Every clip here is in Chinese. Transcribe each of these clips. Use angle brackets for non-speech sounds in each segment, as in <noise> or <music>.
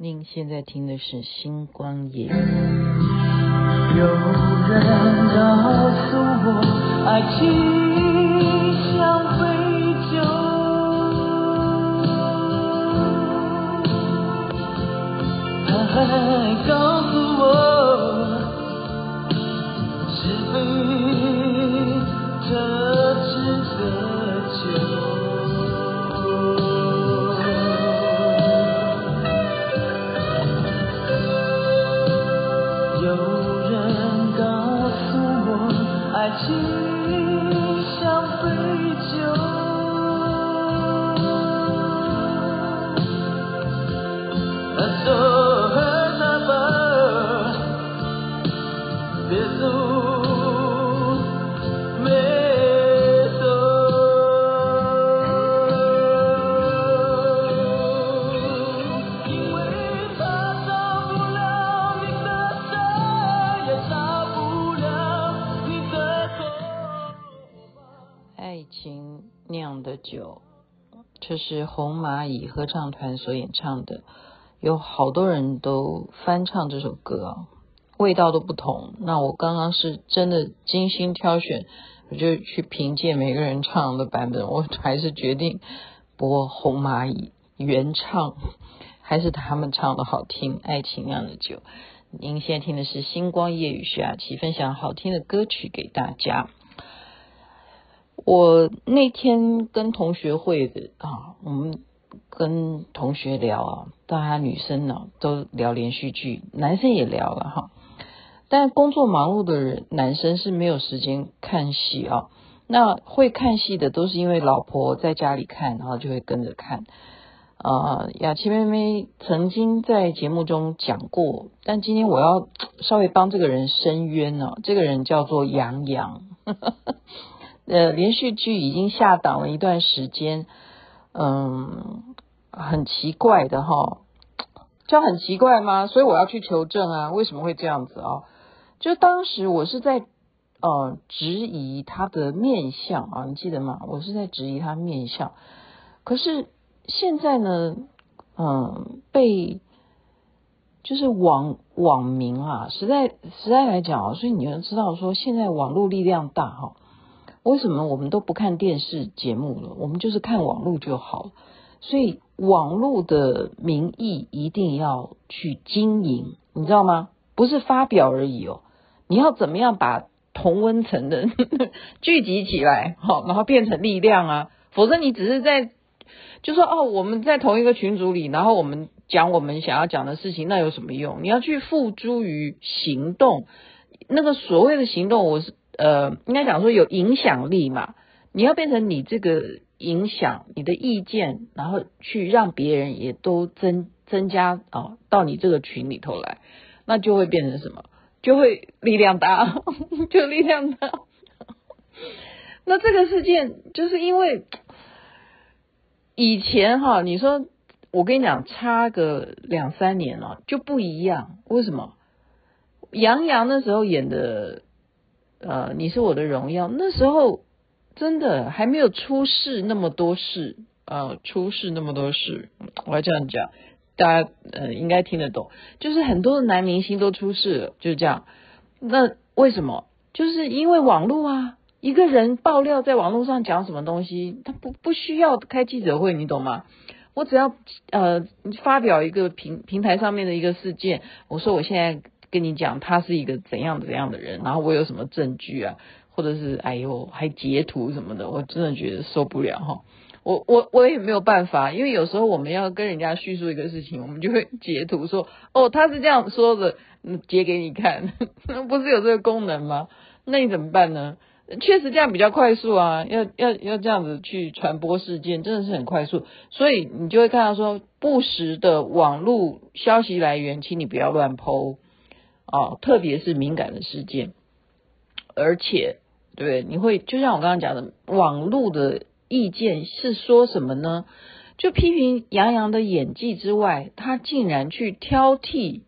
您现在听的是《星光夜》。有人告诉我，爱情像杯酒，还高已爱情酿的酒，这是红蚂蚁合唱团所演唱的，有好多人都翻唱这首歌啊，味道都不同。那我刚刚是真的精心挑选，我就去凭借每个人唱的版本，我还是决定播红蚂蚁原唱，还是他们唱的好听。爱情酿的酒，您现在听的是星光夜雨徐雅琪分享好听的歌曲给大家。我那天跟同学会的啊，我们跟同学聊啊，大家女生呢、都聊连续剧，男生也聊了哈。但工作忙碌的人，男生是没有时间看戏啊。那会看戏的都是因为老婆在家里看，然后就会跟着看。啊，雅琪妹妹曾经在节目中讲过，但今天我要稍微帮这个人伸冤呢、这个人叫做杨洋。呃，连续剧已经下档了一段时间，嗯，很奇怪的哈，这样很奇怪吗？所以我要去求证啊，为什么会这样子啊？就当时我是在呃质疑他的面相啊，你记得吗？我是在质疑他面相，可是现在呢，嗯，被就是网网民啊，实在实在来讲啊，所以你要知道说，现在网络力量大哈。为什么我们都不看电视节目了？我们就是看网络就好。所以网络的民意一定要去经营，你知道吗？不是发表而已哦。你要怎么样把同温层的 <laughs> 聚集起来，好，然后变成力量啊？否则你只是在就说哦，我们在同一个群组里，然后我们讲我们想要讲的事情，那有什么用？你要去付诸于行动。那个所谓的行动，我是。呃，应该讲说有影响力嘛，你要变成你这个影响你的意见，然后去让别人也都增增加啊、到你这个群里头来，那就会变成什么？就会力量大，<laughs> 就力量大。<laughs> 那这个事件就是因为以前哈，你说我跟你讲，差个两三年了就不一样，为什么？杨洋那时候演的。呃，你是我的荣耀。那时候真的还没有出事那么多事，呃，出事那么多事，我要这样讲，大家呃应该听得懂。就是很多的男明星都出事了，就是这样。那为什么？就是因为网络啊，一个人爆料在网络上讲什么东西，他不不需要开记者会，你懂吗？我只要呃发表一个平平台上面的一个事件，我说我现在。跟你讲他是一个怎样怎样的人，然后我有什么证据啊，或者是哎呦还截图什么的，我真的觉得受不了哈。我我我也没有办法，因为有时候我们要跟人家叙述一个事情，我们就会截图说哦他是这样说的，截给你看，<laughs> 不是有这个功能吗？那你怎么办呢？确实这样比较快速啊，要要要这样子去传播事件，真的是很快速，所以你就会看到说不实的网络消息来源，请你不要乱抛哦，特别是敏感的事件，而且，对，你会就像我刚刚讲的，网络的意见是说什么呢？就批评杨洋的演技之外，他竟然去挑剔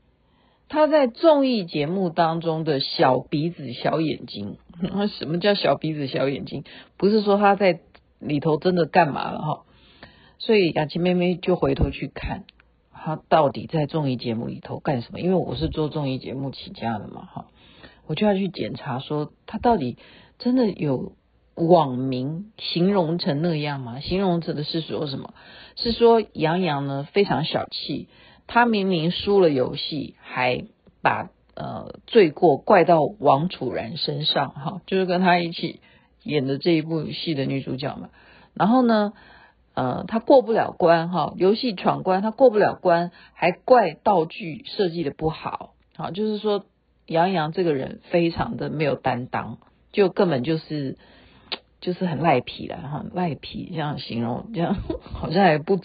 他在综艺节目当中的小鼻子小眼睛。<laughs> 什么叫小鼻子小眼睛？不是说他在里头真的干嘛了哈？所以雅琪妹妹就回头去看。他到底在综艺节目里头干什么？因为我是做综艺节目起家的嘛，哈，我就要去检查说他到底真的有网民形容成那样吗？形容成的是说什么？是说杨洋呢非常小气，他明明输了游戏，还把呃罪过怪到王楚然身上，哈，就是跟他一起演的这一部戏的女主角嘛。然后呢，呃，他过不了关，哈，游戏闯关他过不了关，还怪道具设计的不好，好，就是说杨洋这个人非常的没有担当，就根本就是。就是很赖皮了哈，赖皮这样形容，这样 <laughs> 好像还不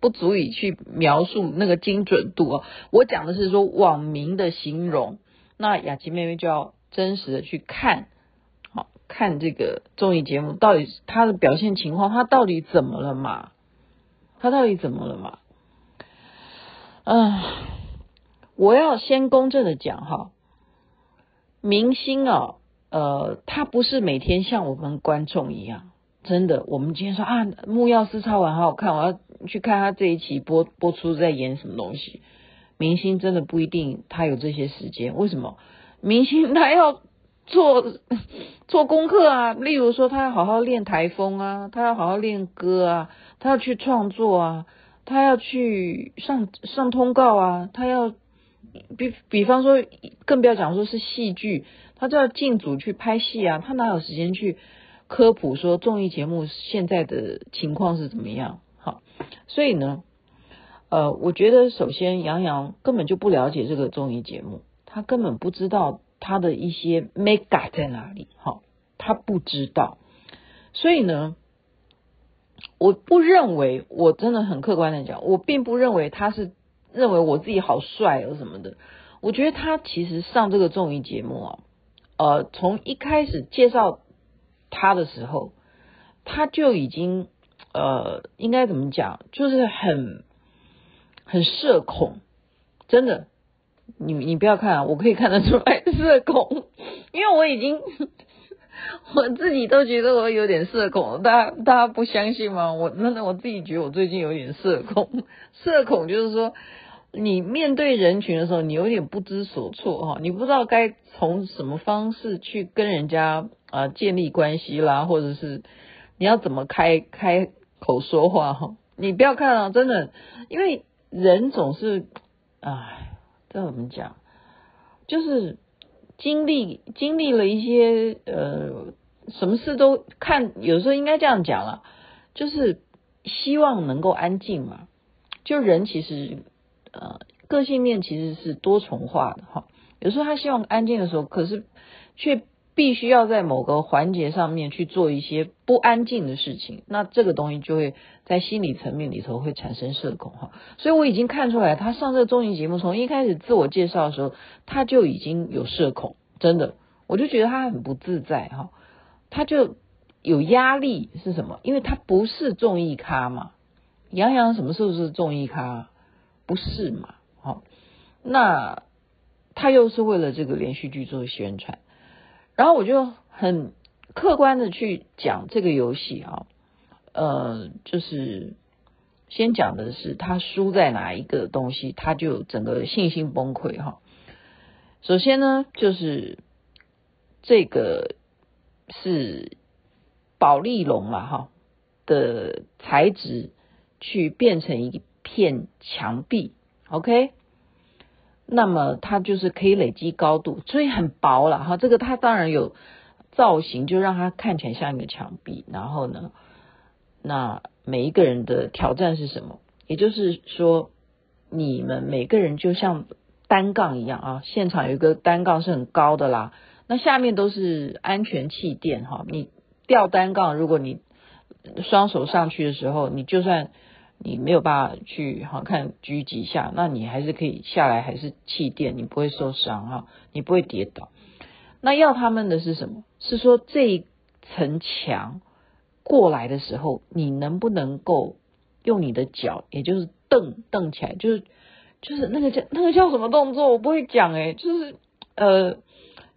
不足以去描述那个精准度哦。我讲的是说网民的形容，那雅琪妹妹就要真实的去看，看这个综艺节目到底他的表现情况，他到底怎么了嘛？他到底怎么了嘛？嗯，我要先公正的讲哈，明星啊。呃，他不是每天像我们观众一样，真的。我们今天说啊，木曜4超玩好好看，我要去看他这一期播播出在演什么东西。明星真的不一定他有这些时间，为什么？明星他要做做功课啊，例如说他要好好练台风啊，他要好好练歌啊，他要去创作啊，他要去上上通告啊，他要比比方说，更不要讲说是戏剧。他就要进组去拍戏啊，他哪有时间去科普说综艺节目现在的情况是怎么样？好，所以呢，呃，我觉得首先杨洋根本就不了解这个综艺节目，他根本不知道他的一些 mega 在哪里，好，他不知道，所以呢，我不认为，我真的很客观的讲，我并不认为他是认为我自己好帅啊什么的，我觉得他其实上这个综艺节目啊。呃，从一开始介绍他的时候，他就已经呃，应该怎么讲，就是很很社恐，真的，你你不要看啊，我可以看得出来 <laughs> 社恐，因为我已经我自己都觉得我有点社恐，大家大家不相信吗？我真的我自己觉得我最近有点社恐，社恐就是说。你面对人群的时候，你有点不知所措哈，你不知道该从什么方式去跟人家啊建立关系啦，或者是你要怎么开开口说话哈。你不要看啊，真的，因为人总是，哎，这怎么讲？就是经历经历了一些呃，什么事都看，有时候应该这样讲了，就是希望能够安静嘛。就人其实。呃，个性面其实是多重化的哈。有时候他希望安静的时候，可是却必须要在某个环节上面去做一些不安静的事情，那这个东西就会在心理层面里头会产生社恐哈。所以我已经看出来，他上这个综艺节目从一开始自我介绍的时候，他就已经有社恐，真的，我就觉得他很不自在哈。他就有压力是什么？因为他不是综艺咖嘛。杨洋什么时候是综艺咖？不是嘛？好，那他又是为了这个连续剧做宣传，然后我就很客观的去讲这个游戏啊，呃，就是先讲的是他输在哪一个东西，他就整个信心崩溃哈。首先呢，就是这个是保丽龙嘛哈的材质去变成一。片墙壁，OK，那么它就是可以累积高度，所以很薄了哈。这个它当然有造型，就让它看起来像一个墙壁。然后呢，那每一个人的挑战是什么？也就是说，你们每个人就像单杠一样啊，现场有一个单杠是很高的啦，那下面都是安全气垫哈。你吊单杠，如果你双手上去的时候，你就算。你没有办法去好看举几下，那你还是可以下来，还是气垫，你不会受伤哈，你不会跌倒。那要他们的是什么？是说这一层墙过来的时候，你能不能够用你的脚，也就是蹬蹬起来，就是就是那个叫那个叫什么动作？我不会讲诶、就是呃，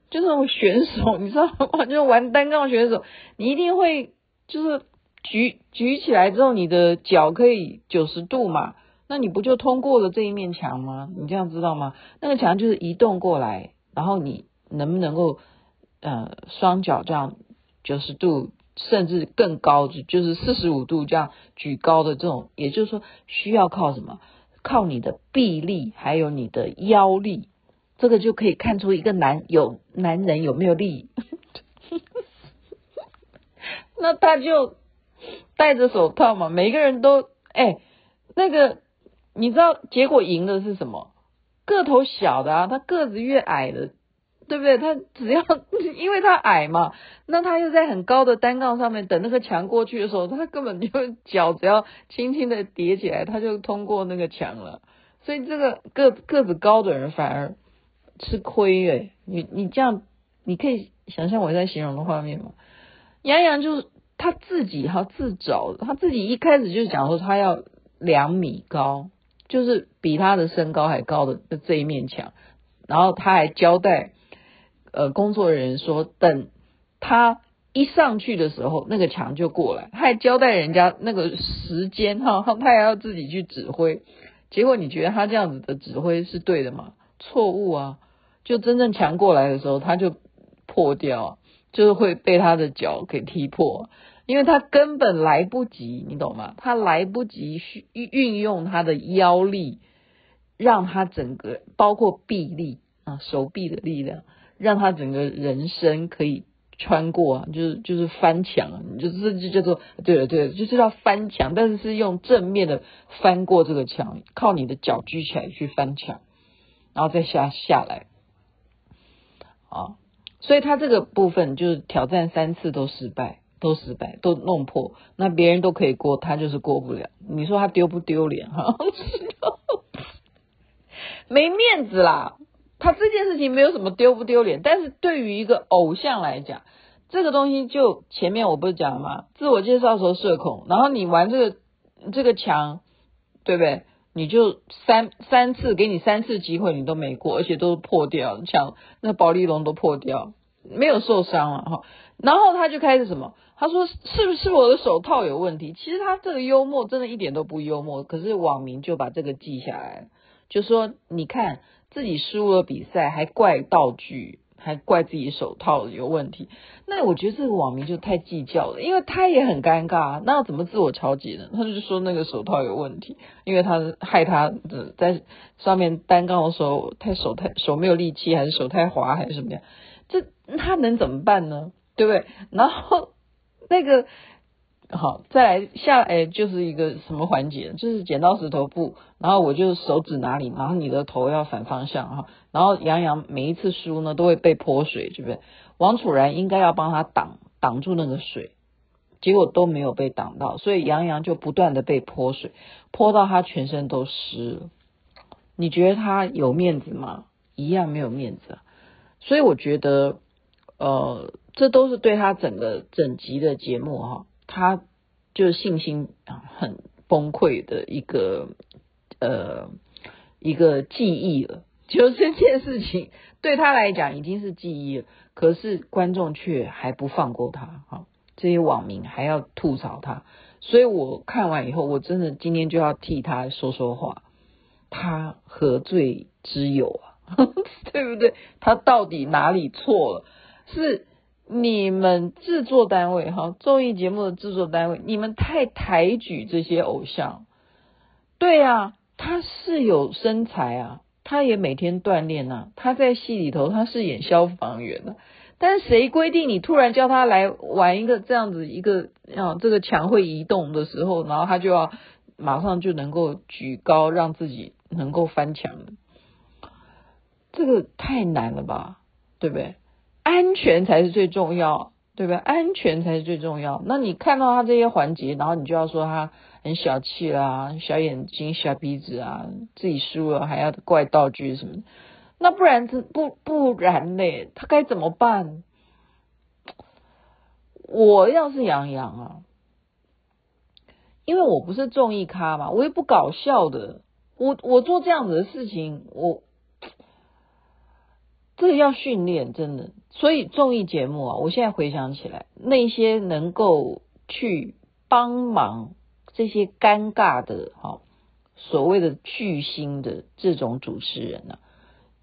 就是那种选手，你知道吗？<laughs> 就是玩单杠选手，你一定会就是。举举起来之后，你的脚可以九十度嘛？那你不就通过了这一面墙吗？你这样知道吗？那个墙就是移动过来，然后你能不能够呃双脚这样九十度，甚至更高，就是四十五度这样举高的这种，也就是说需要靠什么？靠你的臂力，还有你的腰力，这个就可以看出一个男有男人有没有力。<laughs> 那他就戴着手套嘛，每个人都哎，那个你知道结果赢的是什么？个头小的啊，他个子越矮的，对不对？他只要 <laughs> 因为他矮嘛，那他又在很高的单杠上面等那个墙过去的时候，他根本就脚只要轻轻的叠起来，他就通过那个墙了。所以这个个个子高的人反而吃亏哎，你你这样你可以想象我在形容的画面吗？杨洋就他自己哈自找，他自己一开始就讲说他要两米高，就是比他的身高还高的这一面墙，然后他还交代呃工作人员说，等他一上去的时候，那个墙就过来，他还交代人家那个时间哈，他还要自己去指挥。结果你觉得他这样子的指挥是对的吗？错误啊！就真正墙过来的时候，他就破掉。就是会被他的脚给踢破，因为他根本来不及，你懂吗？他来不及去运用他的腰力，让他整个包括臂力啊，手臂的力量，让他整个人身可以穿过，就是就是翻墙，就是就叫做对了对了，就是要翻墙，但是是用正面的翻过这个墙，靠你的脚举起来去翻墙，然后再下下来，啊。所以他这个部分就是挑战三次都失败，都失败，都弄破。那别人都可以过，他就是过不了。你说他丢不丢脸？哈，<laughs> 没面子啦。他这件事情没有什么丢不丢脸，但是对于一个偶像来讲，这个东西就前面我不是讲了吗？自我介绍的时候社恐，然后你玩这个这个墙，对不对？你就三三次给你三次机会，你都没过，而且都是破掉，墙那保丽龙都破掉，没有受伤了哈。然后他就开始什么？他说是不是我的手套有问题？其实他这个幽默真的一点都不幽默，可是网民就把这个记下来，就说你看自己输了比赛还怪道具。还怪自己手套有问题，那我觉得这个网民就太计较了，因为他也很尴尬，那怎么自我调节呢？他就说那个手套有问题，因为他害他的在上面单杠的时候太手太手没有力气，还是手太滑，还是什么样？这他能怎么办呢？对不对？然后那个。好，再来下来就是一个什么环节？就是剪刀石头布，然后我就手指哪里，然后你的头要反方向哈。然后杨洋每一次输呢，都会被泼水，对不对？王楚然应该要帮他挡挡住那个水，结果都没有被挡到，所以杨洋就不断的被泼水，泼到他全身都湿了。你觉得他有面子吗？一样没有面子。所以我觉得，呃，这都是对他整个整集的节目哈。他就是信心很崩溃的一个呃一个记忆了，就这件事情对他来讲已经是记忆了，可是观众却还不放过他，哈，这些网民还要吐槽他，所以我看完以后，我真的今天就要替他说说话，他何罪之有啊？<laughs> 对不对？他到底哪里错了？是？你们制作单位哈，综艺节目的制作单位，你们太抬举这些偶像。对啊，他是有身材啊，他也每天锻炼啊，他在戏里头他是演消防员的，但是谁规定你突然叫他来玩一个这样子一个啊，这个墙会移动的时候，然后他就要马上就能够举高，让自己能够翻墙，这个太难了吧，对不对？安全才是最重要，对不对？安全才是最重要。那你看到他这些环节，然后你就要说他很小气啦，小眼睛、小鼻子啊，自己输了还要怪道具什么。那不然这不不然嘞，他该怎么办？我要是杨洋啊，因为我不是综艺咖嘛，我也不搞笑的，我我做这样子的事情，我。这个要训练，真的。所以综艺节目啊，我现在回想起来，那些能够去帮忙这些尴尬的哈所谓的巨星的这种主持人呢、啊，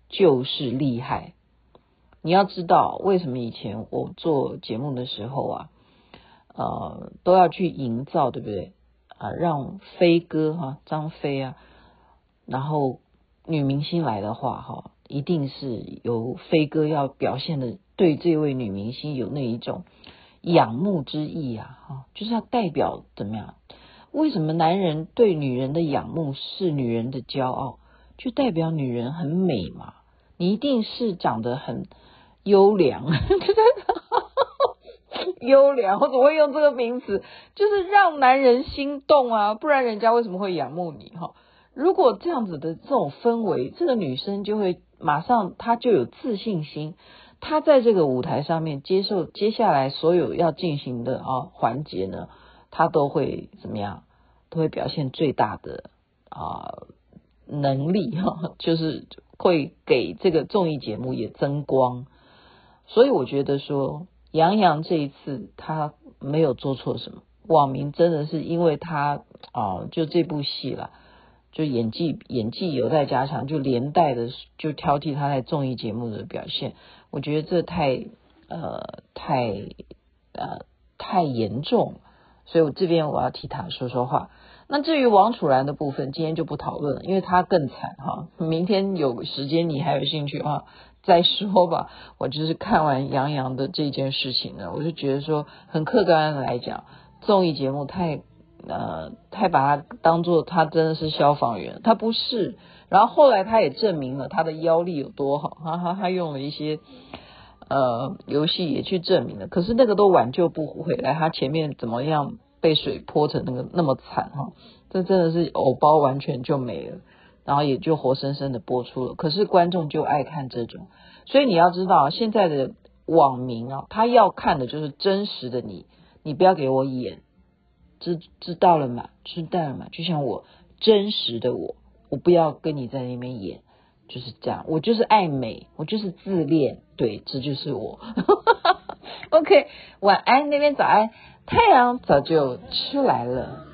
就是厉害。你要知道，为什么以前我做节目的时候啊，呃，都要去营造，对不对？啊，让飞哥哈、啊，张飞啊，然后女明星来的话哈，一定是由飞哥要表现的，对这位女明星有那一种仰慕之意啊，哈，就是要代表怎么样？为什么男人对女人的仰慕是女人的骄傲？就代表女人很美嘛？你一定是长得很优良，<laughs> 优良，我怎么会用这个名词？就是让男人心动啊，不然人家为什么会仰慕你？哈，如果这样子的这种氛围，这个女生就会马上他就有自信心，他在这个舞台上面接受接下来所有要进行的啊环节呢。他都会怎么样？都会表现最大的啊、能力哈，就是会给这个综艺节目也增光。所以我觉得说，杨洋这一次他没有做错什么，网民真的是因为他啊、就这部戏了，就演技演技有待加强，就连带的就挑剔他在综艺节目的表现。我觉得这太呃太呃太严重。所以我这边我要替他说说话。那至于王楚然的部分，今天就不讨论了，因为他更惨哈。明天有时间你还有兴趣啊，再说吧。我就是看完杨洋的这件事情呢，我就觉得说，很客观的来讲，综艺节目太呃太把他当做他真的是消防员，他不是。然后后来他也证明了他的腰力有多好，哈哈，他用了一些。呃，游戏也去证明了，可是那个都挽救不回来。他前面怎么样被水泼成那个那么惨哈？这真的是偶包完全就没了，然后也就活生生的播出了。可是观众就爱看这种，所以你要知道现在的网民啊，他要看的就是真实的你，你不要给我演，知知道了嘛？知道了嘛？就像我真实的我，我不要跟你在那边演。就是这样，我就是爱美，我就是自恋，对，这就是我。<laughs> OK，晚安那边早安，太阳早就出来了。